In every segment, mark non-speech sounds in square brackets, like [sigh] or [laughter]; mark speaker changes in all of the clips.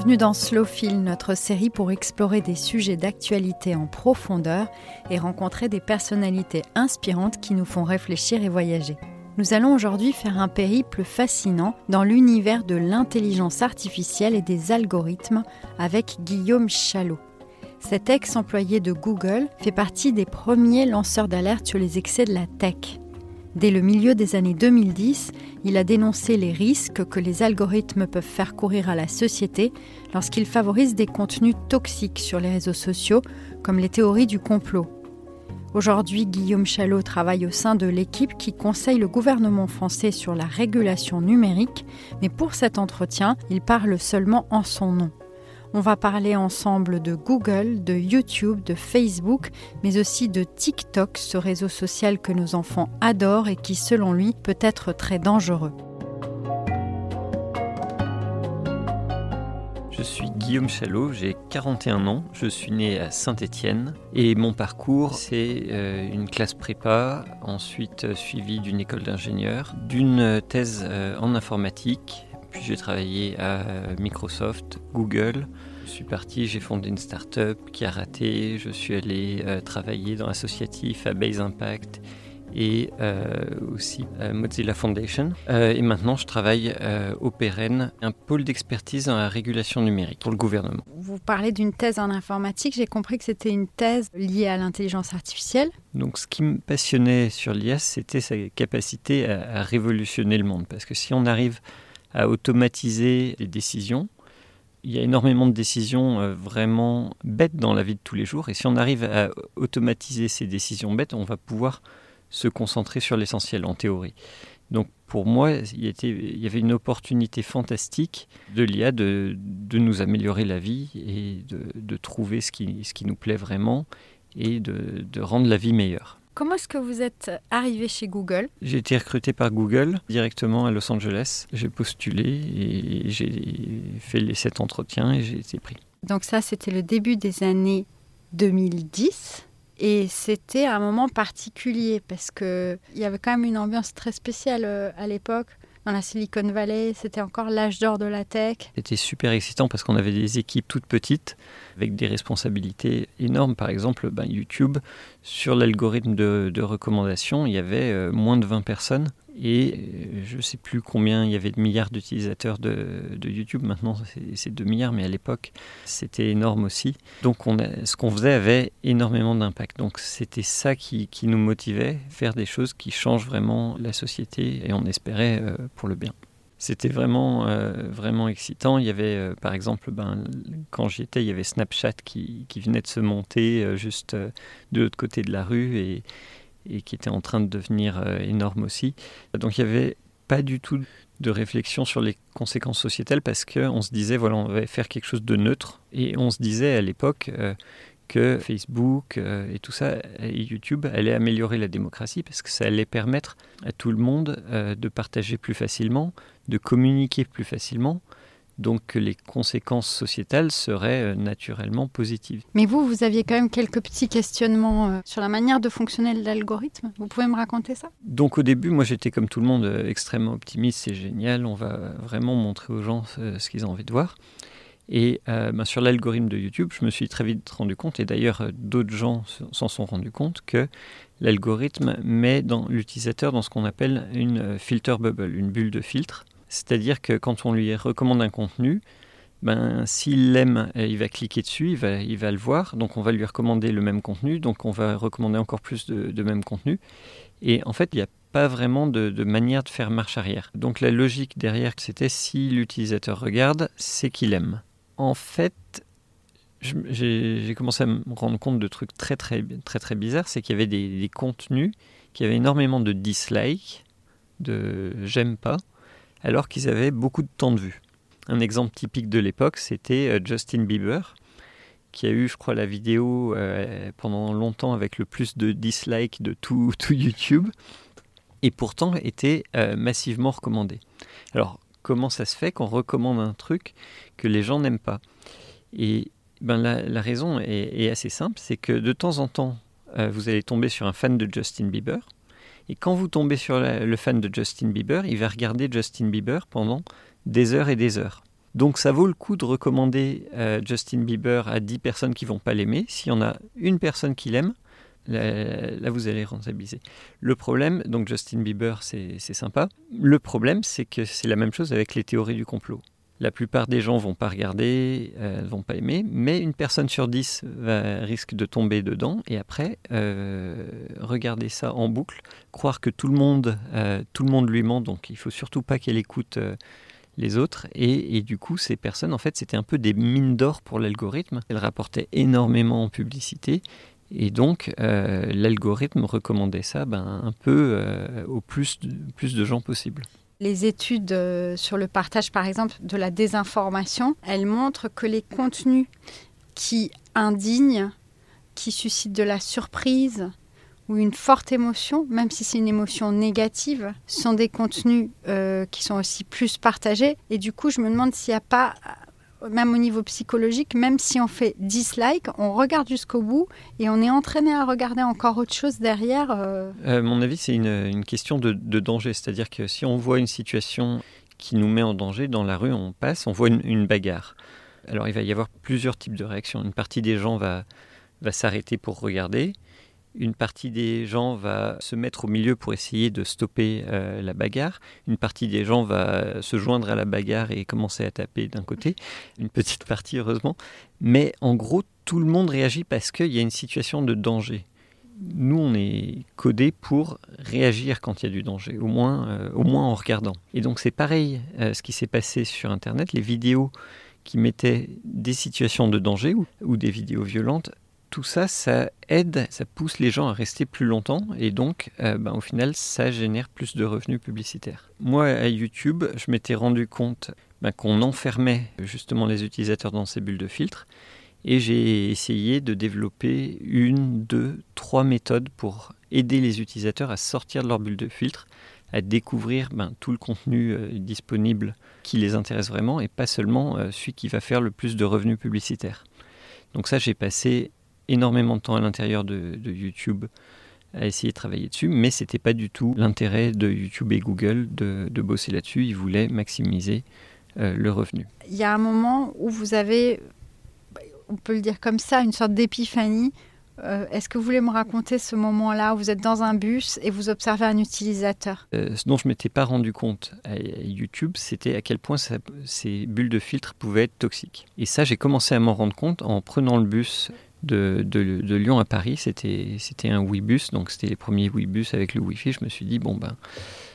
Speaker 1: Bienvenue dans Slowfil, notre série pour explorer des sujets d'actualité en profondeur et rencontrer des personnalités inspirantes qui nous font réfléchir et voyager. Nous allons aujourd'hui faire un périple fascinant dans l'univers de l'intelligence artificielle et des algorithmes avec Guillaume Chalot. Cet ex-employé de Google fait partie des premiers lanceurs d'alerte sur les excès de la tech. Dès le milieu des années 2010, il a dénoncé les risques que les algorithmes peuvent faire courir à la société lorsqu'ils favorisent des contenus toxiques sur les réseaux sociaux, comme les théories du complot. Aujourd'hui, Guillaume Chalot travaille au sein de l'équipe qui conseille le gouvernement français sur la régulation numérique, mais pour cet entretien, il parle seulement en son nom. On va parler ensemble de Google, de YouTube, de Facebook, mais aussi de TikTok, ce réseau social que nos enfants adorent et qui, selon lui, peut être très dangereux.
Speaker 2: Je suis Guillaume Chalot, j'ai 41 ans, je suis né à Saint-Étienne et mon parcours c'est euh, une classe prépa, ensuite euh, suivi d'une école d'ingénieur, d'une thèse euh, en informatique puis j'ai travaillé à Microsoft, Google. Je suis parti, j'ai fondé une start-up qui a raté. Je suis allé euh, travailler dans l'associatif à Base Impact et euh, aussi à Mozilla Foundation. Euh, et maintenant, je travaille au Pérenne, un pôle d'expertise dans la régulation numérique pour le gouvernement.
Speaker 1: Vous parlez d'une thèse en informatique. J'ai compris que c'était une thèse liée à l'intelligence artificielle.
Speaker 2: Donc, ce qui me passionnait sur l'IA, c'était sa capacité à, à révolutionner le monde. Parce que si on arrive à automatiser les décisions. Il y a énormément de décisions euh, vraiment bêtes dans la vie de tous les jours. Et si on arrive à automatiser ces décisions bêtes, on va pouvoir se concentrer sur l'essentiel en théorie. Donc pour moi, il y, avait une opportunité fantastique de l'IA de, nous améliorer la vie et de, trouver ce qui, ce qui, nous plaît vraiment et de rendre la vie meilleure.
Speaker 1: Comment est-ce que vous êtes arrivé chez Google?
Speaker 2: J'ai été recruté par Google directement à Los Angeles. J'ai postulé et j'ai fait les sept entretiens et j'ai été pris.
Speaker 1: Donc ça, c'était le début des années 2010. Et c'était un moment particulier parce qu'il y avait quand même une ambiance très spéciale euh, à l'époque dans la Silicon Valley. C'était encore l'âge d'or de la tech.
Speaker 2: C'était super excitant parce qu'on avait des équipes toutes petites avec des responsabilités énormes. Par exemple, ben, YouTube, sur l'algorithme de, recommandation, il y avait euh, moins de 20 personnes. Et euh, je ne sais plus combien il y avait de milliards d'utilisateurs de, YouTube. Maintenant, c'est 2 milliards, mais à l'époque, c'était énorme aussi. Donc, on ce qu'on faisait avait énormément d'impact. Donc, c'était ça qui, nous motivait, faire des choses qui changent vraiment la société et on espérait euh, pour le bien. C'était vraiment, euh, vraiment excitant. Il y avait, par exemple, ben, quand j'y étais, il y avait Snapchat qui, venait de se monter juste de l'autre côté de la rue et qui était en train de devenir euh, énorme aussi. Donc il n'y avait pas du tout de réflexion sur les conséquences sociétales parce qu'on se disait, voilà, on va faire quelque chose de neutre. Et on se disait à l'époque euh, que Facebook euh, et tout ça, et YouTube, allait améliorer la démocratie parce que ça allait permettre à tout le monde de partager plus facilement, de communiquer plus facilement, donc les conséquences sociétales seraient euh, naturellement positives.
Speaker 1: Mais vous, vous aviez quand même quelques petits questionnements euh, sur la manière de fonctionner l'algorithme. Vous pouvez me raconter ça?
Speaker 2: Donc au début, moi j'étais comme tout le monde euh, extrêmement optimiste, c'est génial, on va vraiment montrer aux gens ce qu'ils ont envie de voir. Et ben, sur l'algorithme de YouTube, je me suis très vite rendu compte, et d'ailleurs d'autres gens s'en sont rendus compte, que l'algorithme met l'utilisateur dans ce qu'on appelle une filter bubble, une bulle de filtre. C'est-à-dire que quand on lui recommande un contenu, ben, s'il l'aime, il va cliquer dessus, il va, il va le voir. Donc on va lui recommander le même contenu, donc on va recommander encore plus de, même contenu. Et en fait, il n'y a pas vraiment de, manière de faire marche arrière. Donc la logique derrière, c'était si l'utilisateur regarde, c'est qu'il aime. En fait, j'ai commencé à me rendre compte de trucs très très très très bizarres, c'est qu'il y avait des, contenus qui avaient énormément de dislikes, de j'aime pas, alors qu'ils avaient beaucoup de temps de vue. Un exemple typique de l'époque, c'était euh, Justin Bieber, qui a eu, je crois, la vidéo euh, pendant longtemps avec le plus de dislikes de tout, [laughs] YouTube, et pourtant était euh, massivement recommandé. Alors, comment ça se fait qu'on recommande un truc que les gens n'aiment pas? Et ben, la, raison est, assez simple, c'est que de temps en temps, vous allez tomber sur un fan de Justin Bieber, et quand vous tombez sur le fan de Justin Bieber, il va regarder Justin Bieber pendant des heures et des heures. Donc ça vaut le coup de recommander euh, Justin Bieber à 10 personnes qui vont pas l'aimer. S'il y en a une personne qui l'aime, là, vous allez rentabiliser. Le problème, donc Justin Bieber, c'est sympa. Le problème, c'est que c'est la même chose avec les théories du complot. La plupart des gens vont pas regarder, euh, vont pas aimer, mais une personne sur 10 va, risque de tomber dedans et après euh, regarder ça en boucle, croire que tout le monde, tout le monde lui ment, donc il faut surtout pas qu'elle écoute les autres. Et, du coup, ces personnes, en fait, c'était un peu des mines d'or pour l'algorithme. Elles rapportaient énormément en publicité. Et donc, euh, l'algorithme recommandait ça ben, un peu euh, au plus de, plus de gens possible.
Speaker 1: Les études euh, sur le partage, par exemple, de la désinformation, elles montrent que les contenus qui indignent, qui suscitent de la surprise, ou une forte émotion, même si c'est une émotion négative, sont des contenus euh, qui sont aussi plus partagés. Et du coup, je me demande s'il n'y a pas, même au niveau psychologique, même si on fait dislike, on regarde jusqu'au bout et on est entraîné à regarder encore autre chose derrière.
Speaker 2: Euh... euh mon avis, c'est une, question de, danger. C'est-à-dire que si on voit une situation qui nous met en danger, dans la rue, on passe, on voit une, une bagarre. Alors il va y avoir plusieurs types de réactions. Une partie des gens va, va s'arrêter pour regarder une partie des gens va se mettre au milieu pour essayer de stopper euh, la bagarre. Une partie des gens va se joindre à la bagarre et commencer à taper d'un côté. Une petite partie, heureusement. Mais en gros, tout le monde réagit parce qu'il y a une situation de danger. Nous, on est codé pour réagir quand il y a du danger, au moins, euh, au moins en regardant. Et donc c'est pareil euh, ce qui s'est passé sur Internet. Les vidéos qui mettaient des situations de danger ou des vidéos violentes tout ça, ça aide, ça pousse les gens à rester plus longtemps et donc euh, ben, au final ça génère plus de revenus publicitaires. Moi à YouTube, je m'étais rendu compte ben, qu'on enfermait justement les utilisateurs dans ces bulles de filtre et j'ai essayé de développer une, deux, trois méthodes pour aider les utilisateurs à sortir de leur bulle de filtre, à découvrir ben, tout le contenu euh, disponible qui les intéresse vraiment et pas seulement euh, celui qui va faire le plus de revenus publicitaires. Donc ça j'ai passé énormément de temps à l'intérieur de, YouTube à essayer de travailler dessus, mais ce n'était pas du tout l'intérêt de YouTube et Google de, bosser là-dessus. Ils voulaient maximiser euh, le revenu.
Speaker 1: Il y a un moment où vous avez, on peut le dire comme ça, une sorte d'épiphanie. Euh, est-ce que vous voulez me raconter ce moment-là où vous êtes dans un bus et vous observez un utilisateur?
Speaker 2: Euh, Ce dont je ne m'étais pas rendu compte à YouTube, c'était à quel point ces bulles de filtre pouvaient être toxiques. Et ça, j'ai commencé à m'en rendre compte en prenant le bus de, Lyon à Paris, c'était un Webus, donc c'était les premiers Webus avec le Wi-Fi. Je me suis dit, bon ben,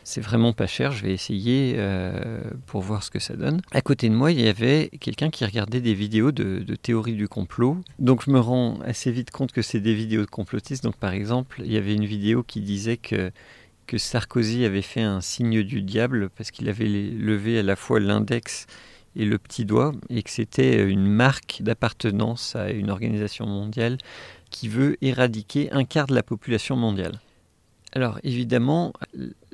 Speaker 2: c'est vraiment pas cher, je vais essayer euh, pour voir ce que ça donne. À côté de moi, il y avait quelqu'un qui regardait des vidéos de, de théorie du complot. Donc je me rends assez vite compte que c'est des vidéos de complotistes. Donc par exemple, il y avait une vidéo qui disait que que Sarkozy avait fait un signe du diable parce qu'il avait levé à la fois l'index et le petit doigt, et que c'était une marque d'appartenance à une organisation mondiale qui veut éradiquer un quart de la population mondiale. Alors évidemment,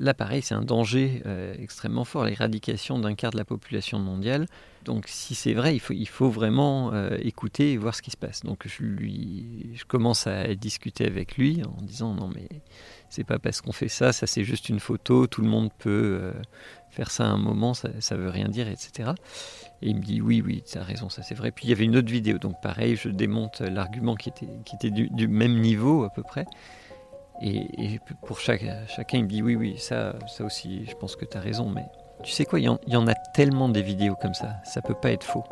Speaker 2: là pareil, c'est un danger euh, extrêmement fort, l'éradication d'un quart de la population mondiale. Donc si c'est vrai, il faut, vraiment euh, écouter et voir ce qui se passe. Donc je commence à discuter avec lui en disant non mais c'est pas parce qu'on fait ça, ça c'est juste une photo, tout le monde peut euh, faire ça à un moment, ça, ça veut rien dire, etc. Et il me dit oui, oui, tu as raison, ça c'est vrai. Puis il y avait une autre vidéo, donc pareil, je démonte l'argument qui était, qui était du, même niveau à peu près. Et, pour chacun, il me dit oui, oui, ça, ça aussi, je pense que tu as raison, mais tu sais quoi, il y, en, a tellement des vidéos comme ça, ça peut pas être faux.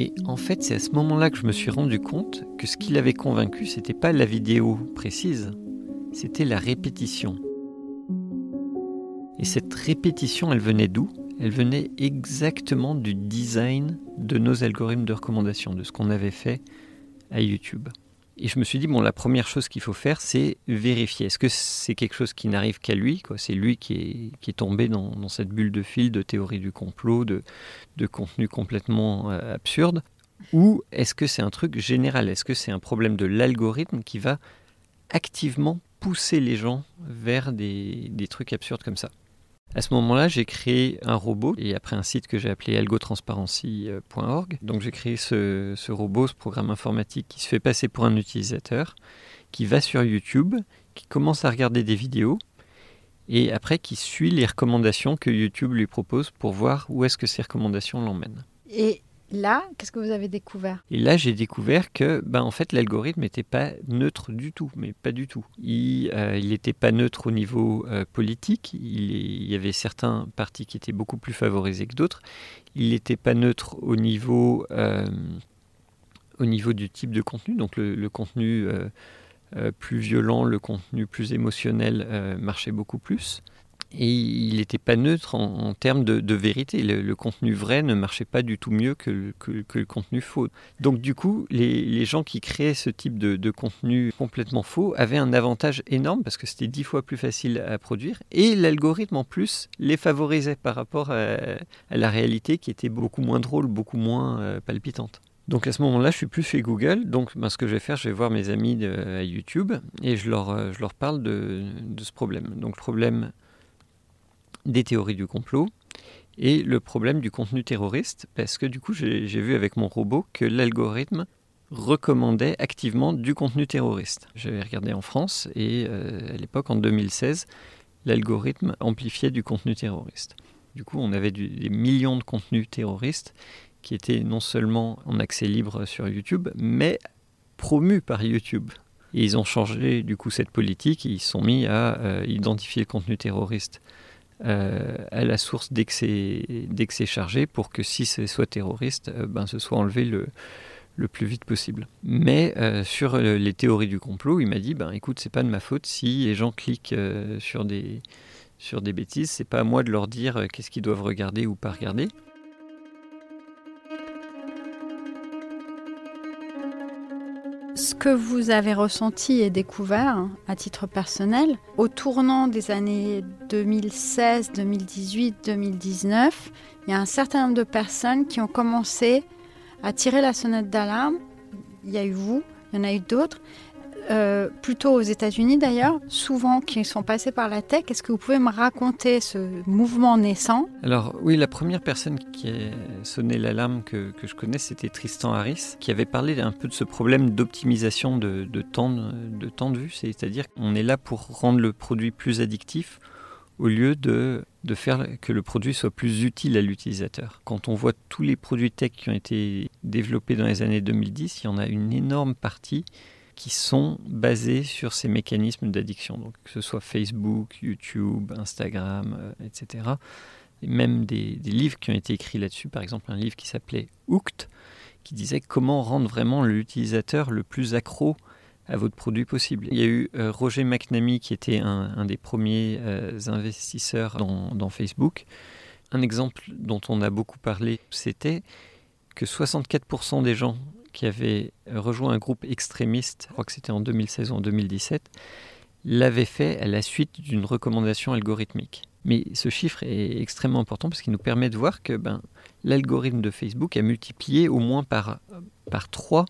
Speaker 2: Et en fait, c'est à ce moment-là que je me suis rendu compte que ce qui l'avait convaincu, c'était pas la vidéo précise, c'était la répétition. Et cette répétition, elle venait d'où? Elle venait exactement du design de nos algorithmes de recommandation, de ce qu'on avait fait à YouTube. Et je me suis dit, bon, la première chose qu'il faut faire, c'est vérifier. Est-ce que c'est quelque chose qui n'arrive qu'à lui C'est lui qui est, tombé dans, cette bulle de fil de théorie du complot, de, contenu complètement euh, absurde? Ou est-ce que c'est un truc général? Est-ce que c'est un problème de l'algorithme qui va activement pousser les gens vers des trucs absurdes comme ça? À ce moment-là, j'ai créé un robot et après un site que j'ai appelé algotransparency.org. Donc j'ai créé ce, robot, ce programme informatique qui se fait passer pour un utilisateur, qui va sur YouTube, qui commence à regarder des vidéos et après qui suit les recommandations que YouTube lui propose pour voir où est-ce que ces recommandations l'emmènent.
Speaker 1: Là, qu'est-ce que vous avez découvert?
Speaker 2: Et là, j'ai découvert que, ben, en fait, l'algorithme n'était pas neutre du tout, mais pas du tout. Il n'était euh, pas neutre au niveau euh, politique. Il, y avait certains partis qui étaient beaucoup plus favorisés que d'autres. Il n'était pas neutre au niveau, euh, au niveau du type de contenu. Donc, le, contenu plus violent, le contenu plus émotionnel marchait beaucoup plus et il n'était pas neutre en, termes de, vérité. Le, contenu vrai ne marchait pas du tout mieux que, le contenu faux. Donc du coup, les, gens qui créaient ce type de, contenu complètement faux avaient un avantage énorme parce que c'était dix fois plus facile à produire et l'algorithme en plus les favorisait par rapport à, la réalité qui était beaucoup moins drôle, beaucoup moins euh, palpitante. Donc à ce moment-là, je suis plus chez Google. Donc ben, ce que je vais faire, je vais voir mes amis à YouTube et je leur, euh, je leur parle de, de ce problème. Donc le problème des théories du complot et le problème du contenu terroriste, parce que du coup j'ai vu avec mon robot que l'algorithme recommandait activement du contenu terroriste. J'avais regardé en France et euh, à l'époque, en 2016, l'algorithme amplifiait du contenu terroriste. Du coup, on avait des millions de contenus terroristes qui étaient non seulement en accès libre sur YouTube, mais promus par YouTube. Et ils ont changé du coup cette politique, ils sont mis à euh, identifier le contenu terroriste euh, à la source dès que c'est chargé pour que si c'est soit terroriste, euh, ben, ce soit enlevé le, le plus vite possible. Mais euh, sur les théories du complot, il m'a dit ben écoute, c'est pas de ma faute si les gens cliquent sur des sur des bêtises, c'est pas à moi de leur dire qu'est-ce qu'ils doivent regarder ou pas regarder.
Speaker 1: Ce que vous avez ressenti et découvert à titre personnel, au tournant des années 2016, 2018, 2019, il y a un certain nombre de personnes qui ont commencé à tirer la sonnette d'alarme. Il y a eu vous, il y en a eu d'autres. Euh, plutôt aux États-Unis d'ailleurs, souvent qui sont passés par la tech. Est-ce que vous pouvez me raconter ce mouvement naissant?
Speaker 2: Alors oui, la première personne qui a sonné l'alarme que, que, je connais, c'était Tristan Harris, qui avait parlé un peu de ce problème d'optimisation de, temps, de temps de vue, c'est-à-dire qu'on est là pour rendre le produit plus addictif au lieu de faire que le produit soit plus utile à l'utilisateur. Quand on voit tous les produits tech qui ont été développés dans les années 2010, il y en a une énorme partie qui sont basés sur ces mécanismes d'addiction, donc que ce soit Facebook, YouTube, Instagram, euh, etc. Et même des, livres qui ont été écrits là-dessus, par exemple un livre qui s'appelait Hooked, qui disait comment rendre vraiment l'utilisateur le plus accro à votre produit possible. Il y a eu euh, Roger McNamee qui était un, des premiers euh, investisseurs dans, dans, Facebook. Un exemple dont on a beaucoup parlé, c'était que 64% des gens qui avait rejoint un groupe extrémiste, je crois que c'était en 2016 ou en 2017, l'avait fait à la suite d'une recommandation algorithmique. Mais ce chiffre est extrêmement important parce qu'il nous permet de voir que ben, l'algorithme de Facebook a multiplié au moins par, par 3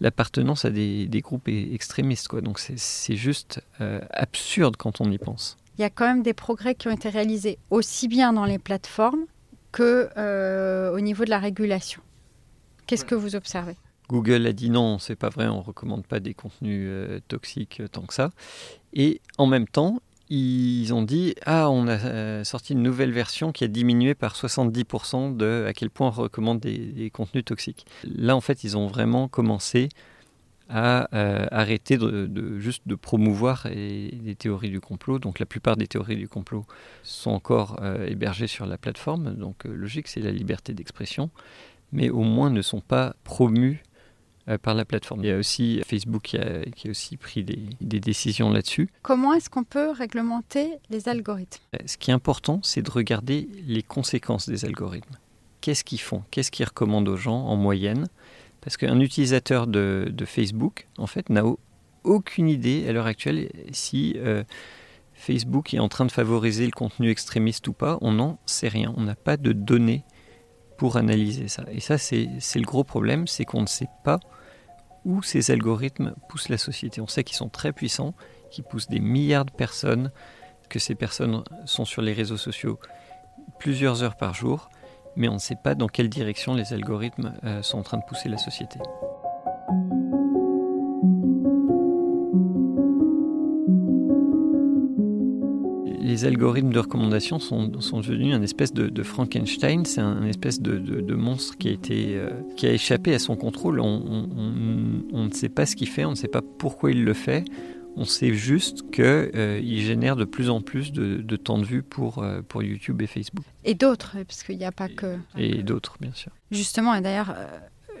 Speaker 2: l'appartenance à des, groupes extrémistes. Donc c'est juste euh, absurde quand on y pense.
Speaker 1: Il y a quand même des progrès qui ont été réalisés aussi bien dans les plateformes que euh, au niveau de la régulation. Qu'est-ce que vous observez?
Speaker 2: Google a dit non, c'est pas vrai, on recommande pas des contenus euh, toxiques euh, tant que ça. Et en même temps, ils ont dit ah on a euh, sorti une nouvelle version qui a diminué par 70% de à quel point on recommande des, contenus toxiques. Là en fait ils ont vraiment commencé à arrêter de, juste de promouvoir des théories du complot. Donc la plupart des théories du complot sont encore hébergées sur la plateforme. Donc logique c'est la liberté d'expression mais au moins ne sont pas promus euh, par la plateforme. Il y a aussi Facebook qui a, qui a aussi pris des, des décisions là-dessus.
Speaker 1: Comment est-ce qu'on peut réglementer les algorithmes?
Speaker 2: Euh, Ce qui est important, c'est de regarder les conséquences des algorithmes. Qu'est-ce qu'ils font? Qu'est-ce qu'ils recommandent aux gens en moyenne? Parce qu'un utilisateur de, de Facebook, en fait, n'a au- aucune idée à l'heure actuelle si euh, Facebook est en train de favoriser le contenu extrémiste ou pas. On n'en sait rien. On n'a pas de données pour analyser ça. Et ça, c'est le gros problème, c'est qu'on ne sait pas où ces algorithmes poussent la société. On sait qu'ils sont très puissants, qu'ils poussent des milliards de personnes, que ces personnes sont sur les réseaux sociaux plusieurs heures par jour, mais on ne sait pas dans quelle direction les algorithmes euh, sont en train de pousser la société. Les algorithmes de recommandation sont, sont devenus un espèce de, de Frankenstein, c'est un, un espèce de, de- de monstre qui a, été, euh, qui a échappé à son contrôle. On, on- on- on ne sait pas ce qu'il fait, on ne sait pas pourquoi il le fait. On sait juste qu'il génère de plus en plus de, de temps de vue pour, euh, pour YouTube et Facebook.
Speaker 1: Et d'autres, parce qu'il n'y a pas que...
Speaker 2: Et d'autres, bien sûr.
Speaker 1: Justement, et d'ailleurs, euh,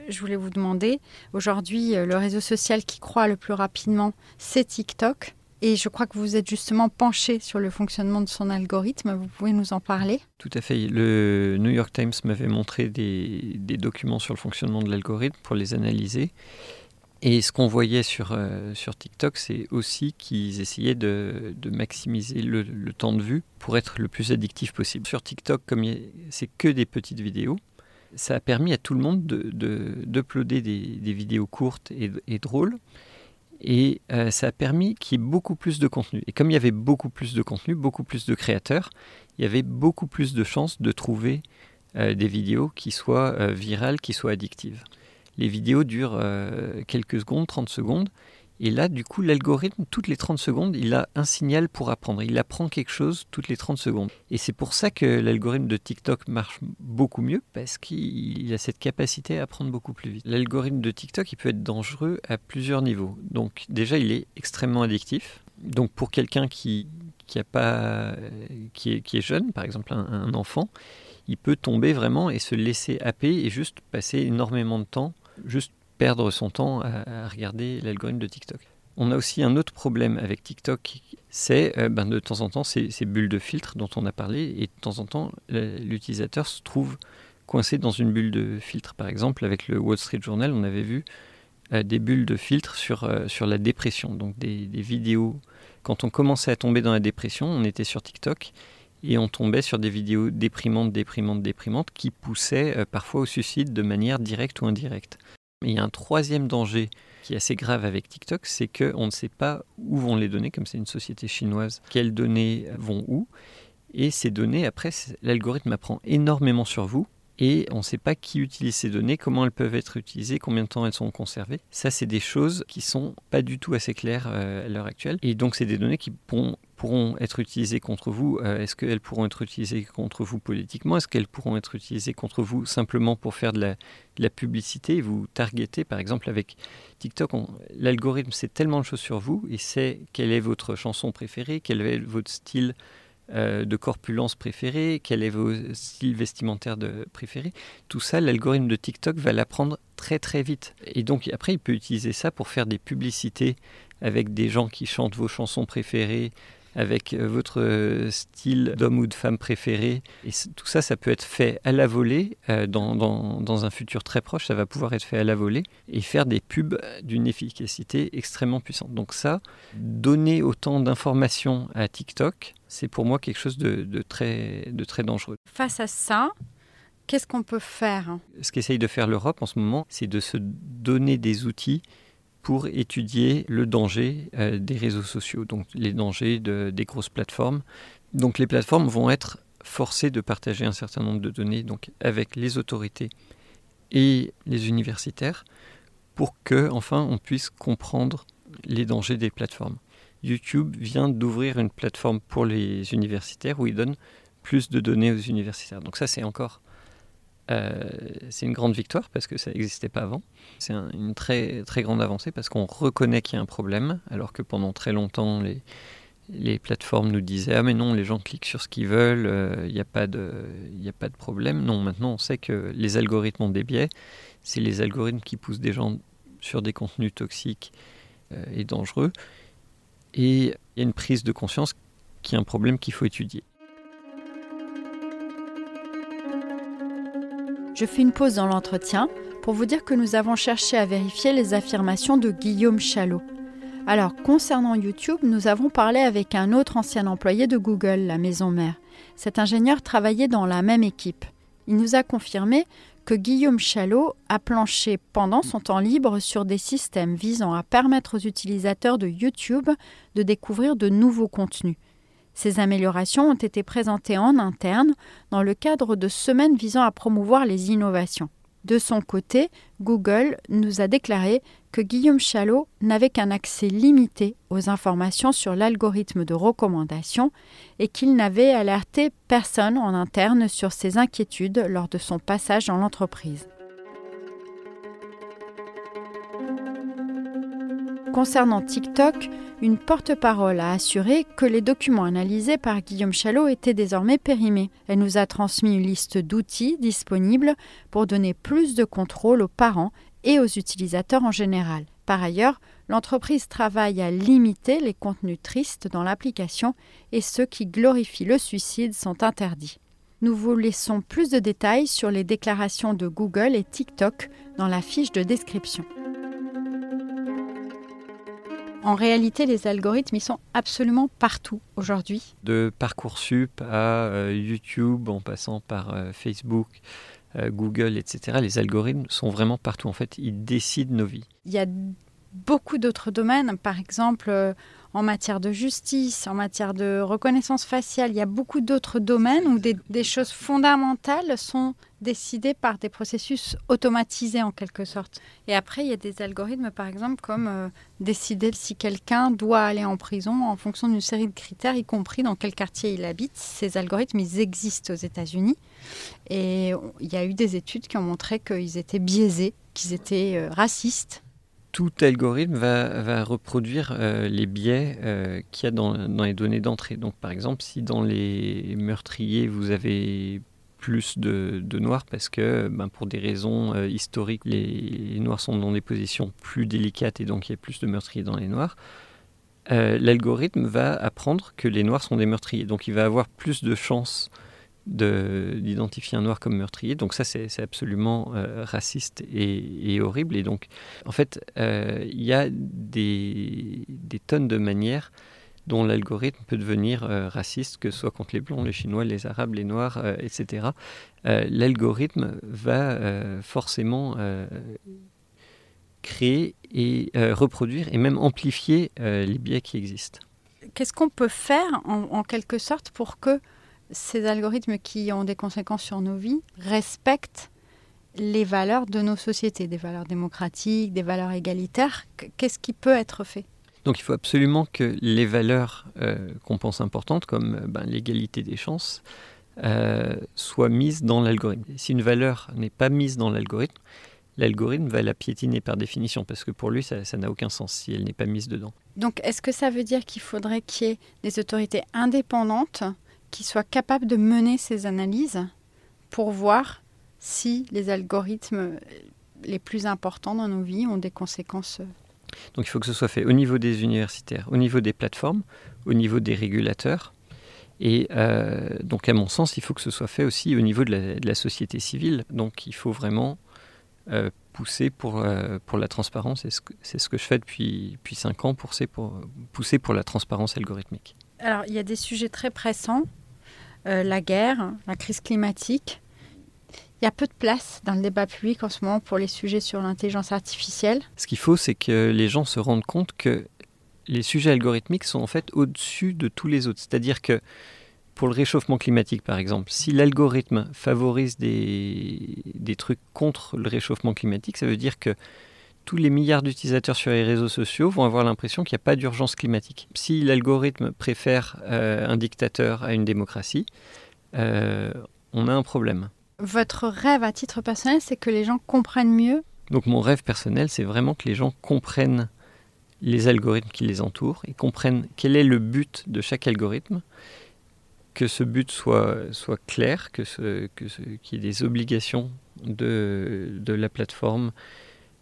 Speaker 1: je voulais vous demander, aujourd'hui, euh, le réseau social qui croît le plus rapidement, c'est TikTok. Et je crois que vous êtes justement penché sur le fonctionnement de son algorithme. Vous pouvez nous en parler?
Speaker 2: Tout à fait. Le New York Times m'avait montré des, documents sur le fonctionnement de l'algorithme pour les analyser. Et ce qu'on voyait sur, euh, TikTok, c'est aussi qu'ils essayaient de, maximiser le, temps de vue pour être le plus addictif possible. Sur TikTok, comme c'est que des petites vidéos, ça a permis à tout le monde de- de- d'uploader des, vidéos courtes et drôles. Et euh, ça a permis qu'il y ait beaucoup plus de contenu. Et comme il y avait beaucoup plus de contenu, beaucoup plus de créateurs, il y avait beaucoup plus de chances de trouver euh, des vidéos qui soient euh, virales, qui soient addictives. Les vidéos durent quelques secondes, 30 secondes. Et là, du coup, l'algorithme, toutes les 30 secondes, il a un signal pour apprendre. Il apprend quelque chose toutes les 30 secondes. Et c'est pour ça que l'algorithme de TikTok marche beaucoup mieux, parce qu'il a cette capacité à apprendre beaucoup plus vite. L'algorithme de TikTok, il peut être dangereux à plusieurs niveaux. Donc déjà, il est extrêmement addictif. Donc pour quelqu'un qui, qui, pas, qui, est, qui est jeune, par exemple un, un enfant, il peut tomber vraiment et se laisser happer et juste passer énormément de temps, juste perdre son temps à, regarder l'algorithme de TikTok. On a aussi un autre problème avec TikTok, c'est euh, ben, de temps en temps ces, bulles de filtre dont on a parlé, et de temps en temps l'utilisateur se trouve coincé dans une bulle de filtre. Par exemple, avec le Wall Street Journal, on avait vu euh, des bulles de filtre sur, euh, la dépression, donc des, vidéos. Quand on commençait à tomber dans la dépression, on était sur TikTok et on tombait sur des vidéos déprimantes, déprimantes, déprimantes qui poussaient parfois au suicide de manière directe ou indirecte. Il y a un troisième danger qui est assez grave avec TikTok, c'est qu'on ne sait pas où vont les données, comme c'est une société chinoise, quelles données vont où. Et ces données, après, l'algorithme apprend énormément sur vous. Et on ne sait pas qui utilise ces données, comment elles peuvent être utilisées, combien de temps elles sont conservées. Ça, c'est des choses qui sont pas du tout assez claires euh, à l'heure actuelle. Et donc, c'est des données qui pourront, être utilisées contre vous. Euh, Est-ce qu'elles pourront être utilisées contre vous politiquement? Est-ce qu'elles pourront être utilisées contre vous simplement pour faire de la, de la publicité? Vous targeter Par exemple, avec TikTok, l'algorithme sait tellement de choses sur vous et sait quelle est votre chanson préférée, quel est votre style euh, de corpulence préféré, quel est vos styles vestimentaires de préférés. Tout ça, l'algorithme de TikTok va l'apprendre très très vite. Et donc après, il peut utiliser ça pour faire des publicités avec des gens qui chantent vos chansons préférées, avec euh, votre style d'homme ou de femme préféré. Et tout ça, ça peut être fait à la volée. euh, dans, dans- dans un futur très proche, ça va pouvoir être fait à la volée et faire des pubs d'une efficacité extrêmement puissante. Donc ça, donner autant d'informations à TikTok, c'est pour moi quelque chose de, de très, de très dangereux.
Speaker 1: Face à ça, qu'est-ce qu'on peut faire?
Speaker 2: Ce qu'essaye de faire l'Europe en ce moment, c'est de se donner des outils pour étudier le danger euh, des réseaux sociaux, donc les dangers de- des grosses plateformes. Donc les plateformes vont être forcées de partager un certain nombre de données donc avec les autorités et les universitaires pour que enfin on puisse comprendre les dangers des plateformes. YouTube vient d'ouvrir une plateforme pour les universitaires où il donne plus de données aux universitaires. Donc ça c'est encore euh, c'est une grande victoire parce que ça n'existait pas avant. C'est un- une très, très grande avancée parce qu'on reconnaît qu'il y a un problème, alors que pendant très longtemps, les, les plateformes nous disaient Ah, mais non, les gens cliquent sur ce qu'ils veulent, euh, il n'y a, pas de- y a pas de problème. Non, maintenant, on sait que les algorithmes ont des biais. C'est les algorithmes qui poussent des gens sur des contenus toxiques et dangereux. Et il y a une prise de conscience qui est un problème qu'il faut étudier.
Speaker 1: Je fais une pause dans l'entretien pour vous dire que nous avons cherché à vérifier les affirmations de Guillaume Chalot. Alors, concernant YouTube, nous avons parlé avec un autre ancien employé de Google, la maison mère. Cet ingénieur travaillait dans la même équipe. Il nous a confirmé que Guillaume Chalot a planché pendant son temps libre sur des systèmes visant à permettre aux utilisateurs de YouTube de découvrir de nouveaux contenus. Ces améliorations ont été présentées en interne dans le cadre de semaines visant à promouvoir les innovations. De son côté, Google nous a déclaré que Guillaume Chalot n'avait qu'un accès limité aux informations sur l'algorithme de recommandation et qu'il n'avait alerté personne en interne sur ses inquiétudes lors de son passage dans l'entreprise. Concernant TikTok, une porte-parole a assuré que les documents analysés par Guillaume Chalot étaient désormais périmés. Elle nous a transmis une liste d'outils disponibles pour donner plus de contrôle aux parents et aux utilisateurs en général. Par ailleurs, l'entreprise travaille à limiter les contenus tristes dans l'application et ceux qui glorifient le suicide sont interdits. Nous vous laissons plus de détails sur les déclarations de Google et TikTok dans la fiche de description. En réalité, les algorithmes, ils sont absolument partout aujourd'hui.
Speaker 2: De Parcoursup à euh, YouTube, en passant par euh, Facebook, euh, Google, etc., les algorithmes sont vraiment partout. En fait, ils décident nos vies.
Speaker 1: Il y a beaucoup d'autres domaines, par exemple en matière de justice, en matière de reconnaissance faciale. Il y a beaucoup d'autres domaines où des, choses fondamentales sont décidées par des processus automatisés en quelque sorte. Et après, il y a des algorithmes, par exemple, comme euh, décider si quelqu'un doit aller en prison en fonction d'une série de critères, y compris dans quel quartier il habite. Ces algorithmes, ils existent aux États-Unis. Et il y a eu des études qui ont montré qu'ils étaient biaisés, qu'ils étaient euh, racistes
Speaker 2: tout algorithme va, reproduire euh, les biais euh, qu'il y a dans, les données d'entrée. Donc par exemple, si dans les meurtriers, vous avez plus de, noirs parce que ben, pour des raisons euh, historiques, les, noirs sont dans des positions plus délicates et donc il y a plus de meurtriers dans les noirs, l'algorithme va apprendre que les noirs sont des meurtriers. Donc il va avoir plus de chances d'identifier un noir comme meurtrier. Donc ça, c'est absolument euh, raciste et, horrible. Et donc, en fait, euh, il y a des, tonnes de manières dont l'algorithme peut devenir euh, raciste, que ce soit contre les blancs, les chinois, les arabes, les noirs, etc. l'algorithme va forcément créer et reproduire et même amplifier les biais qui existent.
Speaker 1: Qu'est-ce qu'on peut faire en quelque sorte pour que ces algorithmes qui ont des conséquences sur nos vies respectent les valeurs de nos sociétés, des valeurs démocratiques, des valeurs égalitaires. Qu'est-ce qui peut être fait?
Speaker 2: Donc il faut absolument que les valeurs euh, qu'on pense importantes, comme euh, ben, l'égalité des chances, euh, soient mises dans l'algorithme. Si une valeur n'est pas mise dans l'algorithme, l'algorithme va la piétiner par définition, parce que pour lui, ça n'a aucun sens si elle n'est pas mise dedans.
Speaker 1: Donc est-ce que ça veut dire qu'il faudrait qu'il y ait des autorités indépendantes qui soit capable de mener ces analyses pour voir si les algorithmes les plus importants dans nos vies ont des conséquences.
Speaker 2: Donc il faut que ce soit fait au niveau des universitaires, au niveau des plateformes, au niveau des régulateurs. Et euh, donc à mon sens, il faut que ce soit fait aussi au niveau de la, société civile. Donc il faut vraiment euh, pousser pour, euh, pour la transparence. C'est ce, que je fais depuis, depuis 5 ans, pousser pour, pousser pour la transparence algorithmique.
Speaker 1: Alors il y a des sujets très pressants euh, la guerre, la crise climatique. Il y a peu de place dans le débat public en ce moment pour les sujets sur l'intelligence artificielle.
Speaker 2: Ce qu'il faut, c'est que les gens se rendent compte que les sujets algorithmiques sont en fait au-dessus de tous les autres. C'est-à-dire que pour le réchauffement climatique, par exemple, si l'algorithme favorise des, des, trucs contre le réchauffement climatique, ça veut dire que tous les milliards d'utilisateurs sur les réseaux sociaux vont avoir l'impression qu'il n'y a pas d'urgence climatique. Si l'algorithme préfère euh, un dictateur à une démocratie, euh, on a un problème.
Speaker 1: Votre rêve à titre personnel, c'est que les gens comprennent mieux?
Speaker 2: Donc mon rêve personnel, c'est vraiment que les gens comprennent les algorithmes qui les entourent et comprennent quel est le but de chaque algorithme, que ce but soit, soit clair, que ce, qu'il y ait des obligations de, de la plateforme,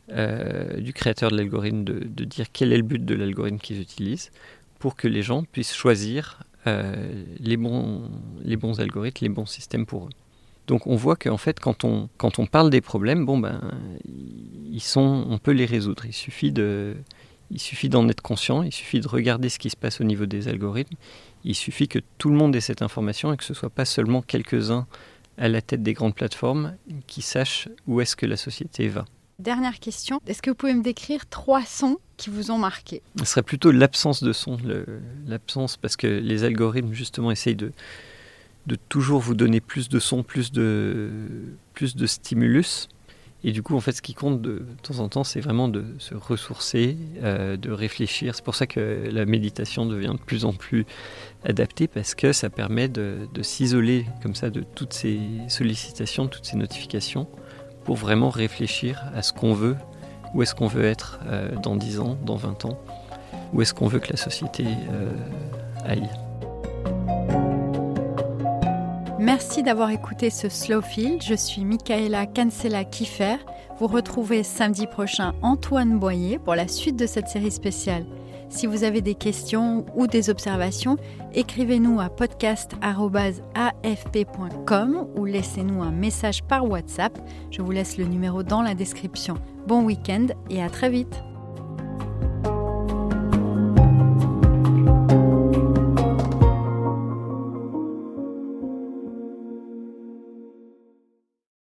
Speaker 2: du créateur de l'algorithme de, dire quel est le but de l'algorithme qu'ils utilisent pour que les gens puissent choisir les, bons, les bons algorithmes, les bons systèmes pour eux. Donc on voit qu'en fait, quand on, quand on parle des problèmes, bon ben, ils sont, on peut les résoudre. Il suffit de, il suffit d'en être conscient. Il suffit de regarder ce qui se passe au niveau des algorithmes. Il suffit que tout le monde ait cette information et que ce soit pas seulement quelques-uns à la tête des grandes plateformes qui sachent où est-ce que la société va.
Speaker 1: Dernière question, est-ce que vous pouvez me décrire trois sons qui vous ont marqué?
Speaker 2: Ce serait plutôt l'absence de son, l'absence parce que les algorithmes justement essayent de, de toujours vous donner plus de sons, plus de, plus de stimulus. Et du coup, en fait, ce qui compte de, temps en temps, c'est vraiment de se ressourcer, euh, de réfléchir. C'est pour ça que la méditation devient de plus en plus adaptée, parce que ça permet de, s'isoler comme ça de toutes ces sollicitations, toutes ces notifications, pour vraiment réfléchir à ce qu'on veut, où est-ce qu'on veut être euh, dans 10 ans, dans 20 ans, où est-ce qu'on veut que la société euh, aille.
Speaker 1: Merci d'avoir écouté ce Slow Field. Je suis Michaela Cancela Kiffer. Vous retrouvez samedi prochain Antoine Boyer pour la suite de cette série spéciale. Si vous avez des questions ou des observations, écrivez-nous à podcast.afp.com ou laissez-nous un message par WhatsApp. Je vous laisse le numéro dans la description. Bon week-end et à très vite.